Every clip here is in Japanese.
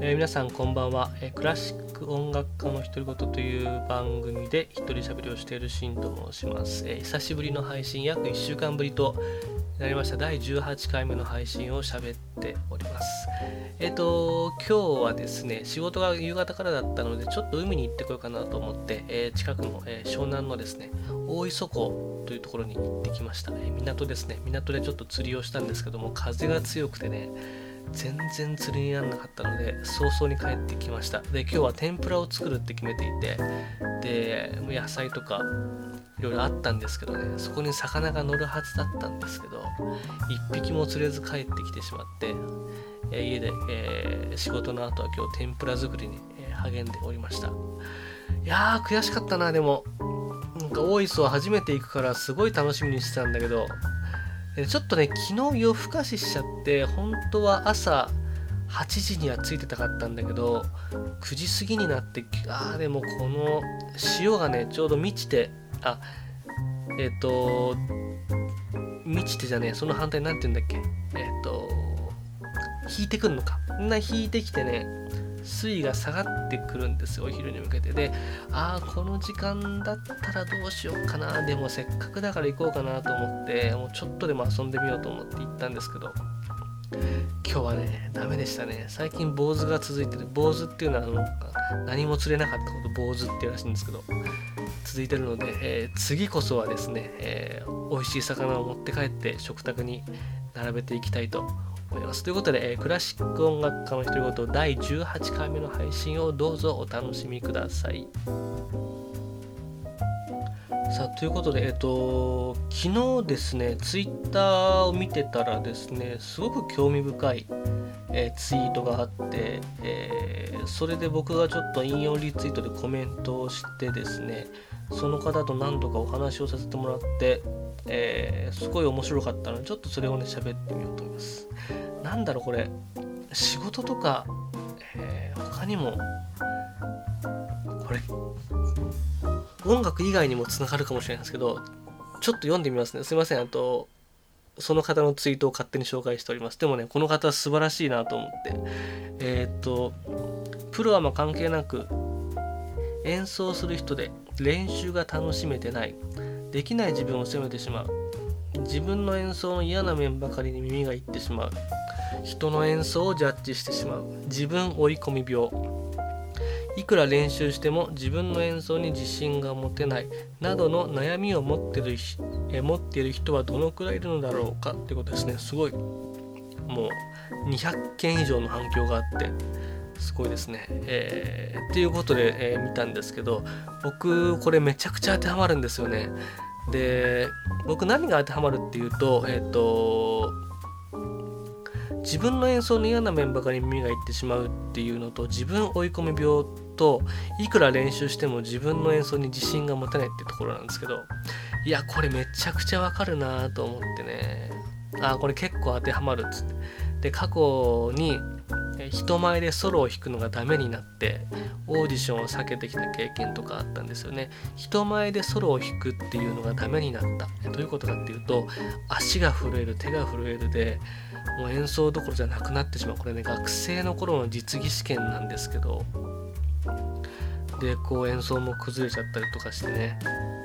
えー、皆さんこんばんは、えー、クラシック音楽家の独り言という番組で一人喋りをしているシンと申します、えー、久しぶりの配信約1週間ぶりとなりました。第18回目の配信を喋っております。えっ、と今日はですね仕事が夕方からだったのでちょっと海に行ってこようかなと思って、え近くの、え湘南のですね大磯港というところに行ってきました、え港ですね。港でちょっと釣りをしたんですけども風が強くてね全然釣りにならなかったので早々に帰ってきました。で今日は天ぷらを作るって決めていてで野菜とかいろいろあったんですけどねそこに魚が乗るはずだったんですけど1匹も釣れず帰ってきてしまって、家で、えー、仕事の後は今日天ぷら作りに、励んでおりました。いやー悔しかったなでも。なんか大磯は初めて行くからすごい楽しみにしてたんだけどちょっとね、昨日夜更かししちゃって、本当は朝8時には着いてたかったんだけど、9時過ぎになって、ああ、でもこの潮がね、ちょうど満ちて、あ、えっ、ー、と、満ちてじゃねえ、その反対なんて言うんだっけ、えっ、ー、と、引いてくんのか。みんな引いてきてね、水位が下がってくるんですよお昼に向けて。でああこの時間だったらどうしようかな。でもせっかくだから行こうかなと思ってもうちょっとでも遊んでみようと思って行ったんですけど今日はねダメでしたね。最近坊主が続いてる坊主っていうのはあの何も釣れなかったこと坊主っていうらしいんですけど続いてるので、えー、次こそはですね、えー、美味しい魚を持って帰って食卓に並べていきたいと思います。ということで、えー、クラシック音楽家の独り言第18回目の配信をどうぞお楽しみください。さあということで、えっ、ー、と、昨日ですね、ツイッターを見てたらですね、すごく興味深い、えー、ツイートがあって、えー、それで僕がちょっと引用リツイートでコメントをしてですね、その方と何度かお話をさせてもらって、えー、すごい面白かったので、ちょっとそれをね、喋ってみようと思います。なんだろう、これ、仕事とか、えー、他にも、これ、音楽以外にもつながるかもしれないですけど、ちょっと読んでみますね。すいません。あと、その方のツイートを勝手に紹介しております。でもね、この方素晴らしいなと思って。えー、っと、プロはま関係なく、演奏する人で練習が楽しめてない。できない自分を責めてしまう。自分の演奏の嫌な面ばかりに耳がいってしまう。人の演奏をジャッジしてしまう。自分追い込み病。いくら練習しても自分の演奏に自信が持てない。などの悩みを持ってるえ持っている人はどのくらいいるのだろうかってことですね。すごい。もう200件以上の反響があって。すごいですね。えー、っていうことで、えー、見たんですけど僕これめちゃくちゃ当てはまるんですよね。で僕何が当てはまるっていうとえっ、ー、と自分の演奏の嫌な面ばかり耳がいってしまうっていうのと自分追い込み病といくら練習しても自分の演奏に自信が持てないっていうところなんですけどいやこれめちゃくちゃわかるなと思ってねあこれ結構当てはまるっつってで過去に人前でソロを弾くのがダメになってオーディションを避けてきた経験とかあったんですよね。人前でソロを弾くっていうのがダメになった。どういうことかっていうと足が震える手が震えるでもう演奏どころじゃなくなってしまう。これね学生の頃の実技試験なんですけど。でこう演奏も崩れちゃったりとかしてね。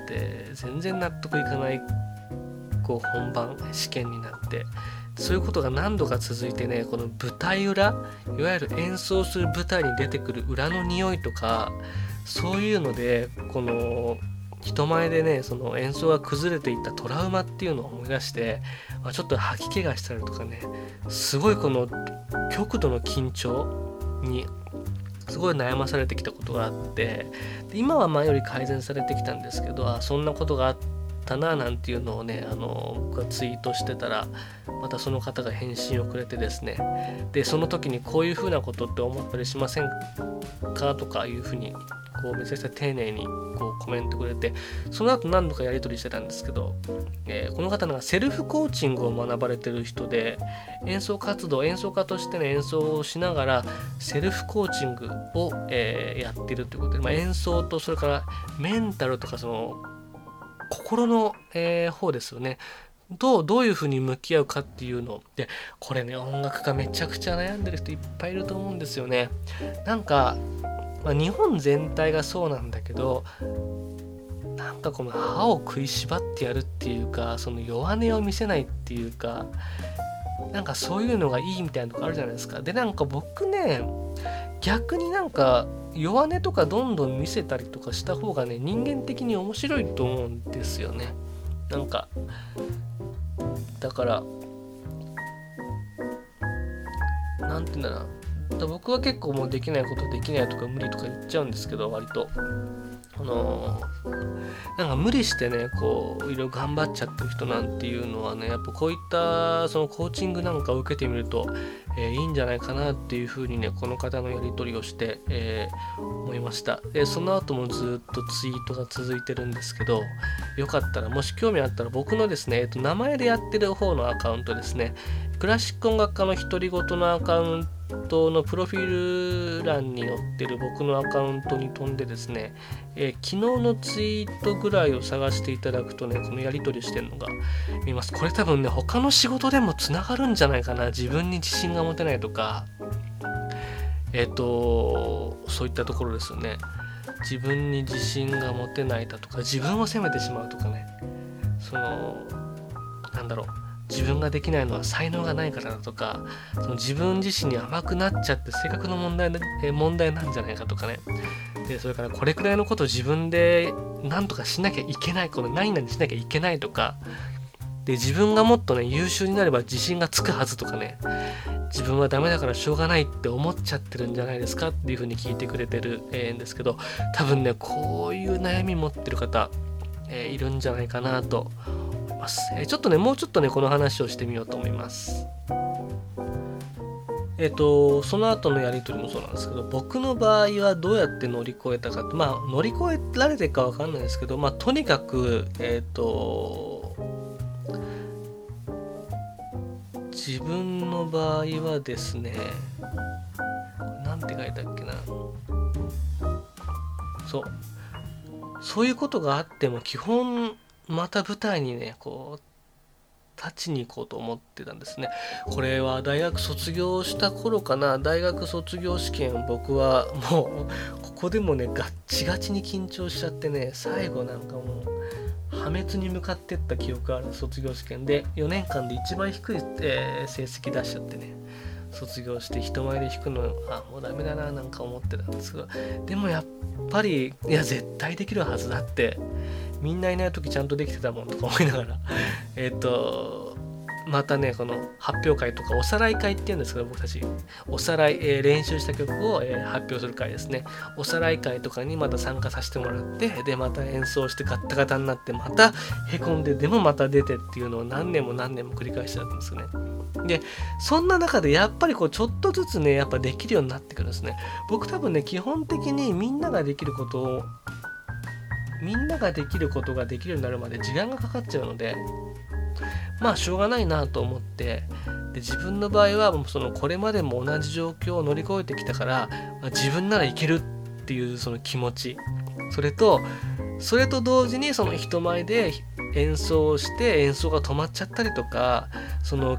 で全然納得いかないこう本番試験になって。そういうことが何度か続いてねこの舞台裏いわゆる演奏する舞台に出てくる裏の匂いとかそういうのでこの人前でねその演奏が崩れていったトラウマっていうのを思い出してあちょっと吐き気がしたりとかねすごいこの極度の緊張にすごい悩まされてきたことがあって今は前より改善されてきたんですけどあそんなことがあってったななんていうのをねあの僕がツイートしてたらまたその方が返信をくれてですね。でその時にこういうふうなことって思ったりしませんかとかいうふうにこうめちゃくちゃ丁寧にこうコメントくれてその後何度かやり取りしてたんですけど、えー、この方がセルフコーチングを学ばれてる人で演奏活動演奏家としてね演奏をしながらセルフコーチングを、えー、やってるということで、まあ、演奏とそれからメンタルとかその心の、えー、方ですよね。とどういうふうに向き合うかっていうのでこれね音楽家めちゃくちゃ悩んでる人いっぱいいると思うんですよね。なんか、まあ、日本全体がそうなんだけどなんかこの歯を食いしばってやるっていうかその弱音を見せないっていうかなんかそういうのがいいみたいなとこあるじゃないですか。でなんか僕ね逆になんか弱音とかどんどん見せたりとかした方がね人間的に面白いと思うんですよね。なんかだから何て言うんだな僕は結構もうできないことできないとか無理とか言っちゃうんですけど割とあのなんか無理してねこういろいろ頑張っちゃってる人なんていうのはねやっぱこういったそのコーチングなんかを受けてみると、えー、いいんじゃないかなっていうふうにねこの方のやり取りをして、えー、思いました。でその後もずっとツイートが続いてるんですけどよかったらもし興味あったら僕のですね、えー、と名前でやってる方のアカウントですね。クラシック音楽家の独り言のアカウントトのプロフィール欄に載ってる僕のアカウントに飛んでですね、えー、昨日のツイートぐらいを探していただくとね、このやり取りしてるのが見ます。これ多分ね、他の仕事でもつながるんじゃないかな。自分に自信が持てないとか、えっ、ー、と、そういったところですよね。自分に自信が持てないだとか、自分を責めてしまうとかね。その、なんだろう。自分ができないのは才能がないからだとかその自分自身に甘くなっちゃって性格の問題え問題なんじゃないかとかね。でそれからこれくらいのことを自分で何とかしなきゃいけないこの何々しなきゃいけないとか。で自分がもっとね優秀になれば自信がつくはずとかね。自分はダメだからしょうがないって思っちゃってるんじゃないですか？っていうふうに聞いてくれてる、え、んですけど多分ねこういう悩み持ってる方、えー、いるんじゃないかなとます。えちょっとね、もうちょっとね、この話をしてみようと思います。えっ、と、その後のやり取りもそうなんですけど、僕の場合はどうやって乗り越えたかって、まあ、乗り越えられてるかわかんないですけど、まあ、とにかく、えっ、と、自分の場合はですね、なんて書いたっけな。そう。そういうことがあっても基本また舞台にねこう立ちに行こうと思ってたんですね。これは大学卒業した頃かな大学卒業試験僕はもうここでもねガッチガチに緊張しちゃってね最後なんかもう破滅に向かってった記憶ある卒業試験で4年間で一番低い、えー、成績出しちゃってね卒業して人前で弾くのあもうダメだななんか思ってたんですがでもやっぱりいや絶対できるはずだって。みんないない時ちゃんとできてたもんとか思いながら。えっとまたねこの発表会とかおさらい会っていうんですけど僕たち。おさらい、えー、練習した曲を、えー、発表する会ですね。おさらい会とかにまた参加させてもらってでまた演奏してガッタガタになってまたへこんででもまた出てっていうのを何年も何年も繰り返してたんですよね。でそんな中でやっぱりこうちょっとずつねやっぱできるようになってくるんですね。僕多分ね基本的にみんなができることをみんなができることができるようになるまで時間がかかっちゃうのでまあしょうがないなと思ってで自分の場合はもうそのこれまでも同じ状況を乗り越えてきたから、まあ、自分ならいけるっていうその気持ち。それとそれと同時にその人前で演奏して演奏が止まっちゃったりとかその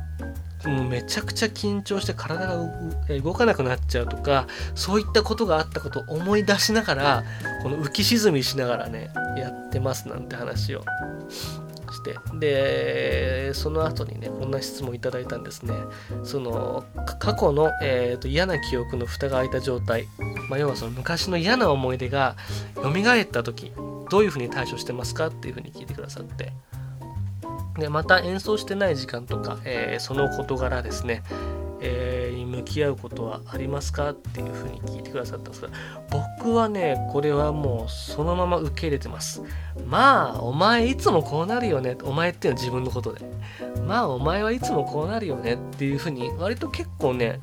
もうめちゃくちゃ緊張して体が動かなくなっちゃうとかそういったことがあったことを思い出しながらこの浮き沈みしながらねやってますなんて話を。してでその後にねこんな質問いただいたんですね。その過去の、えーと、嫌な記憶の蓋が開いた状態、まあ、要はその昔の嫌な思い出が蘇った時どういうふうに対処してますかっていうふうに聞いてくださって。でまた演奏してない時間とか、えー、その事柄ですね、えー、向き合うことはありますかっていうふうに聞いてくださったんですが僕はねこれはもうそのまま受け入れてます。まあお前いつもこうなるよね。お前っていうのは自分のことで。まあお前はいつもこうなるよね。っていうふうに割と結構ね、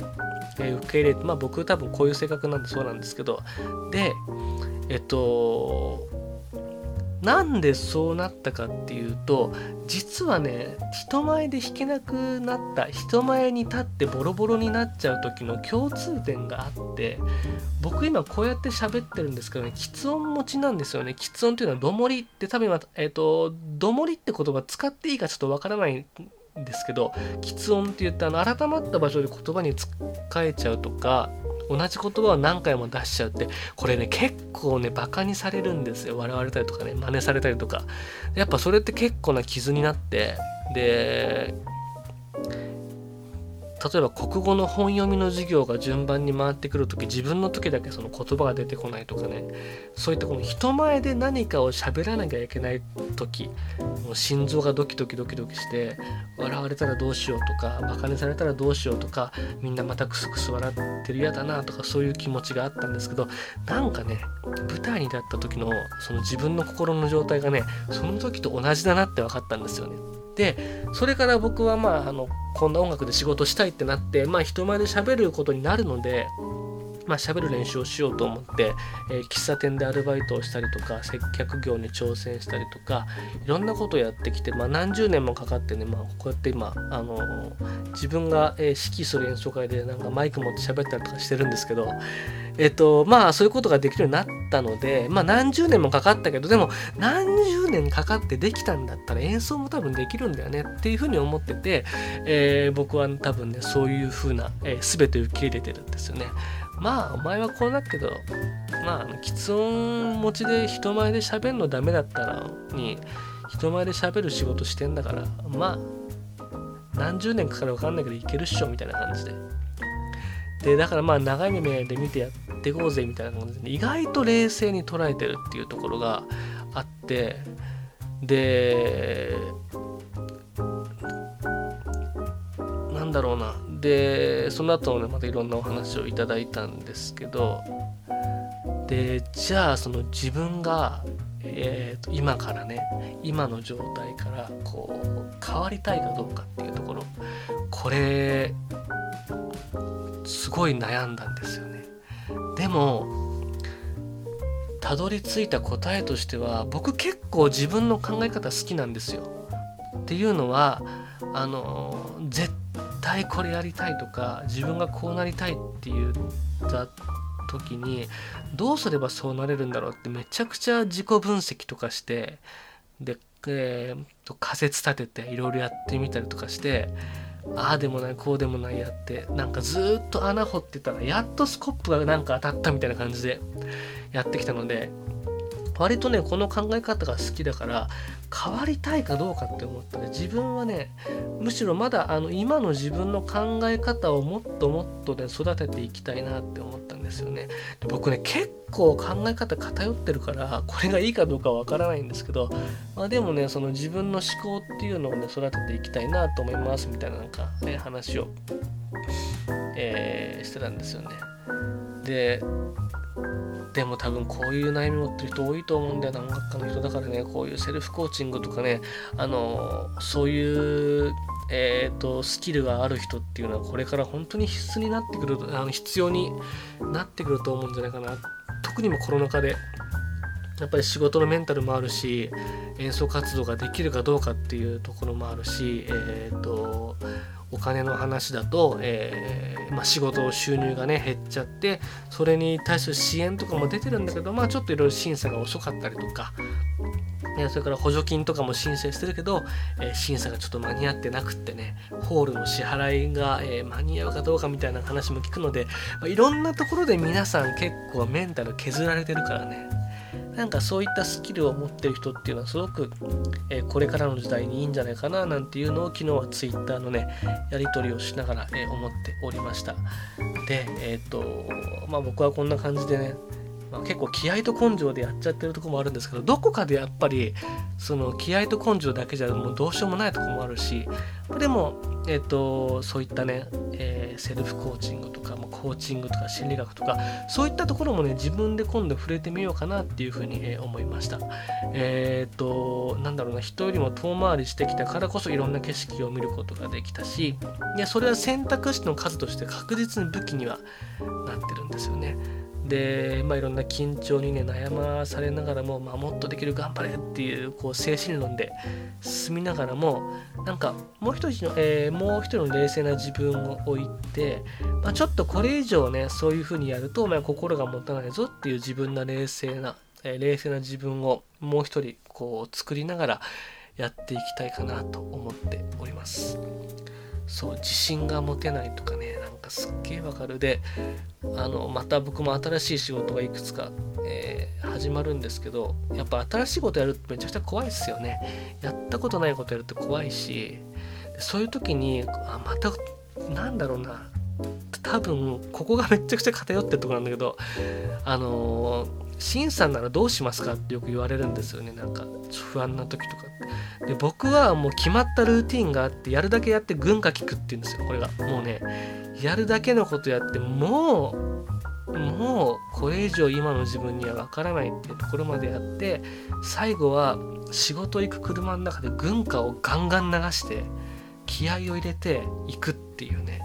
えー、受け入れてまあ僕多分こういう性格なんでそうなんですけど。でえっとなんでそうなったかっていうと実はね人前で弾けなくなった人前に立ってボロボロになっちゃう時の共通点があって僕今こうやって喋ってるんですけどね喫音持ちなんですよね。喫音っていうのはどもりって多分今えっ、ー、とどもりって言葉使っていいかちょっとわからないんですけど吃音って言ってあの改まった場所で言葉に使えちゃうとか同じ言葉を何回も出しちゃうってこれね結構ねバカにされるんですよ。笑われたりとかね真似されたりとか。やっぱそれって結構な傷になってで例えば国語の本読みの授業が順番に回ってくる時自分の時だけその言葉が出てこないとかねそういったこの人前で何かを喋らなきゃいけない時もう心臓がドキドキドキドキして笑われたらどうしようとかバカにされたらどうしようとかみんなまたクスクス笑ってる嫌だなとかそういう気持ちがあったんですけどなんかね舞台に立った時のその自分の心の状態がねその時と同じだなって分かったんですよね。でそれから僕はまああのこんな音楽で仕事したいってなって、まあ、人前で喋ることになるのでまあ、喋る練習をしようと思って、えー、喫茶店でアルバイトをしたりとか接客業に挑戦したりとかいろんなことをやってきて、まあ、何十年もかかってね、まあ、こうやって今、あのー、自分が、えー、指揮する演奏会でなんかマイク持って喋ったりとかしてるんですけど、えっ、とまあそういうことができるようになったので、まあ、何十年もかかったけどでも何十年かかってできたんだったら演奏も多分できるんだよねっていうふうに思ってて、え僕は多分ねそういうふうな、えー、全て受け入れてるんですよね。まあお前はこうなっけどまああの喫音持ちで人前で喋るのダメだったらに人前で喋る仕事してんだからまあ何十年かかるか分かんないけどいけるっしょみたいな感じで。でだからまあ長い目で見てやっていこうぜみたいな感じで意外と冷静に捉えてるっていうところがあってでなんだろうな。でその後ねまたいろんなお話をいただいたんですけどでじゃあその自分が、えーと、今からね今の状態からこう変わりたいかどうかっていうところこれすごい悩んだんですよね。でもたどり着いた答えとしては僕結構自分の考え方好きなんですよ。っていうのはあの対これやりたいとか自分がこうなりたいって言った時にどうすればそうなれるんだろうってめちゃくちゃ自己分析とかしてで、えー、と仮説立てていろいろやってみたりとかしてああでもないこうでもないやってなんかずっと穴掘ってたらやっとスコップがなんか当たったみたいな感じでやってきたので割とねこの考え方が好きだから変わりたいかどうかって思ったら自分はねむしろまだあの今の自分の考え方をもっともっとね育てていきたいなって思ったんですよね。で僕ね結構考え方偏ってるからこれがいいかどうかわからないんですけど、まあ、でもねその自分の思考っていうのをね育てていきたいなと思いますみたいななんかね話を、えー、してたんですよね。ででも多分こういう悩み持ってる人多いと思うんだよな音楽家の人だからねこういうセルフコーチングとかねあのそういうえーと、スキルがある人っていうのはこれから本当に必須になってくるあの必要になってくると思うんじゃないかな。特にもコロナ禍でやっぱり仕事のメンタルもあるし演奏活動ができるかどうかっていうところもあるし、えーとお金の話だと、えー、まあ、仕事収入がね減っちゃってそれに対する支援とかも出てるんだけどまあちょっといろいろ審査が遅かったりとかそれから補助金とかも申請してるけど、えー、審査がちょっと間に合ってなくってねホールの支払いが、えー、間に合うかどうかみたいな話も聞くので、まあ、いろんなところで皆さん結構メンタル削られてるからね。なんかそういったスキルを持ってる人っていうのはすごく、えー、これからの時代にいいんじゃないかななんていうのを昨日は Twitter のねやり取りをしながら、えー、思っておりました。でえっ、とまあ僕はこんな感じでねまあ、結構気合と根性でやっちゃってるとこもあるんですけどどこかでやっぱりその気合と根性だけじゃもうどうしようもないとこもあるしでも、えーと、そういったね、えー、セルフコーチングとかコーチングとか心理学とかそういったところもね自分で今度触れてみようかなっていうふうに、えー、思いました。えっ、となんだろうな人よりも遠回りしてきたからこそいろんな景色を見ることができたしいやそれは選択肢の数として確実に武器にはなってるんですよね。で、まあ、いろんな緊張にね悩まされながらも、まあ、もっとできる頑張れっていうこう精神論で進みながらもなんかもう一人の、えー、もう一人の冷静な自分を置いて、まあ、ちょっとこれ以上ねそういうふうにやると、まあ、心が持たないぞっていう自分の冷静な、えー、冷静な自分をもう一人こう作りながらやっていきたいかなと思っております。そう自信が持てないとかねなんかすっげえわかる。であのまた僕も新しい仕事がいくつか、えー、始まるんですけどやっぱ新しいことやるってめちゃくちゃ怖いですよね。やったことないことやるって怖いしそういう時にあまたなんだろうな。多分ここがめちゃくちゃ偏ってるとこなんだけどあのーシンさんならどうしますかってよく言われるんですよね。なんか不安な時とか。で僕はもう決まったルーティンがあってやるだけやって軍が効くって言うんですよ。これが。もうねやるだけのことやってもうもうこれ以上今の自分にはわからないっていうところまでやって最後は仕事行く車の中で軍歌をガンガン流して気合を入れていくっていうね、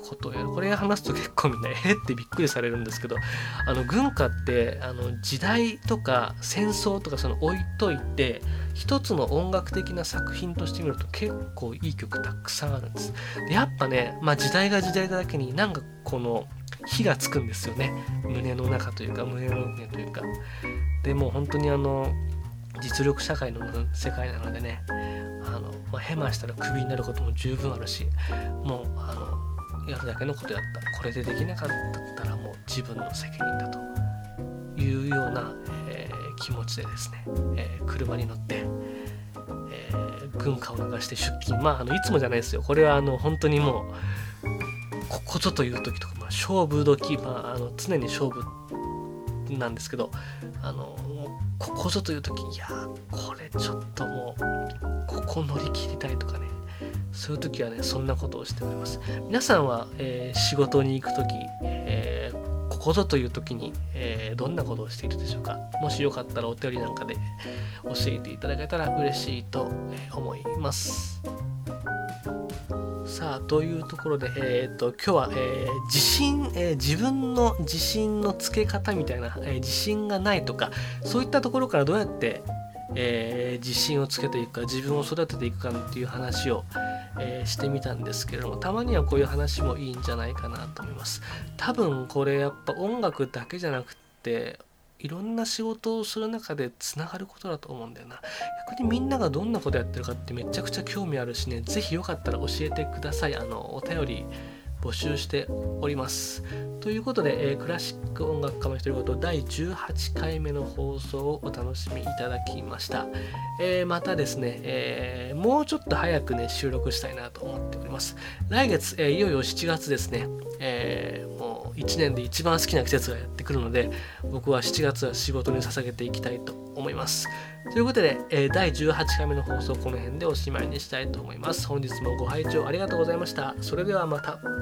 ことをやる。これ話すと結構みんなえってびっくりされるんですけどあの軍歌ってあの時代とか戦争とかその置いといて一つの音楽的な作品として見ると結構いい曲たくさんあるんです。でやっぱね、まあ、時代が時代だけになんかこの火がつくんですよね。胸の中というか胸の上というか。でも本当にあの実力社会の世界なのでねあの、まあ、ヘマしたらクビになることも十分あるしもうあのやるだけのことやった。これでできなかったらもう自分の責任だというような、えー、気持ちでですね、えー、車に乗って、えー、軍歌を流して出勤。まああのいつもじゃないですよ。これはあの本当にもうここぞという時とか、まあ、勝負時、まあ、あの常に勝負なんですけどあのここぞという時。いやこれちょっともうここ乗り切りたいとかね。そういう時はねそんなことをしております。皆さんは、えー、仕事に行く時、えー、ここぞという時に、えー、どんなことをしているでしょうか？もしよかったらお便りなんかで 教えていただけたら嬉しいと思います。さあというところで、えーと、今日は、えー、自信、えー、自分の自信のつけ方みたいな、えー、自信がないとかそういったところからどうやって、え自信をつけていくか自分を育てていくかっていう話を、えーしてみたんですけれどもたまにはこういう話もいいんじゃないかなと思います。多分これやっぱ音楽だけじゃなくっていろんな仕事をする中でつながることだと思うんだよな。逆にみんながどんなことやってるかってめちゃくちゃ興味あるしね是非よかったら教えてください。あのお便り募集しております。ということで、えー、クラシック音楽家の独り言第18回目の放送をお楽しみいただきました。えー、またですね、えー、もうちょっと早くね、収録したいなと思っております。来月、えいよいよ7月ですね、えもう1年で一番好きな季節がやってくるので、僕は7月は仕事に捧げていきたいと思います。ということで、え第18回目の放送この辺でおしまいにしたいと思います。本日もご拝聴ありがとうございました。それではまた。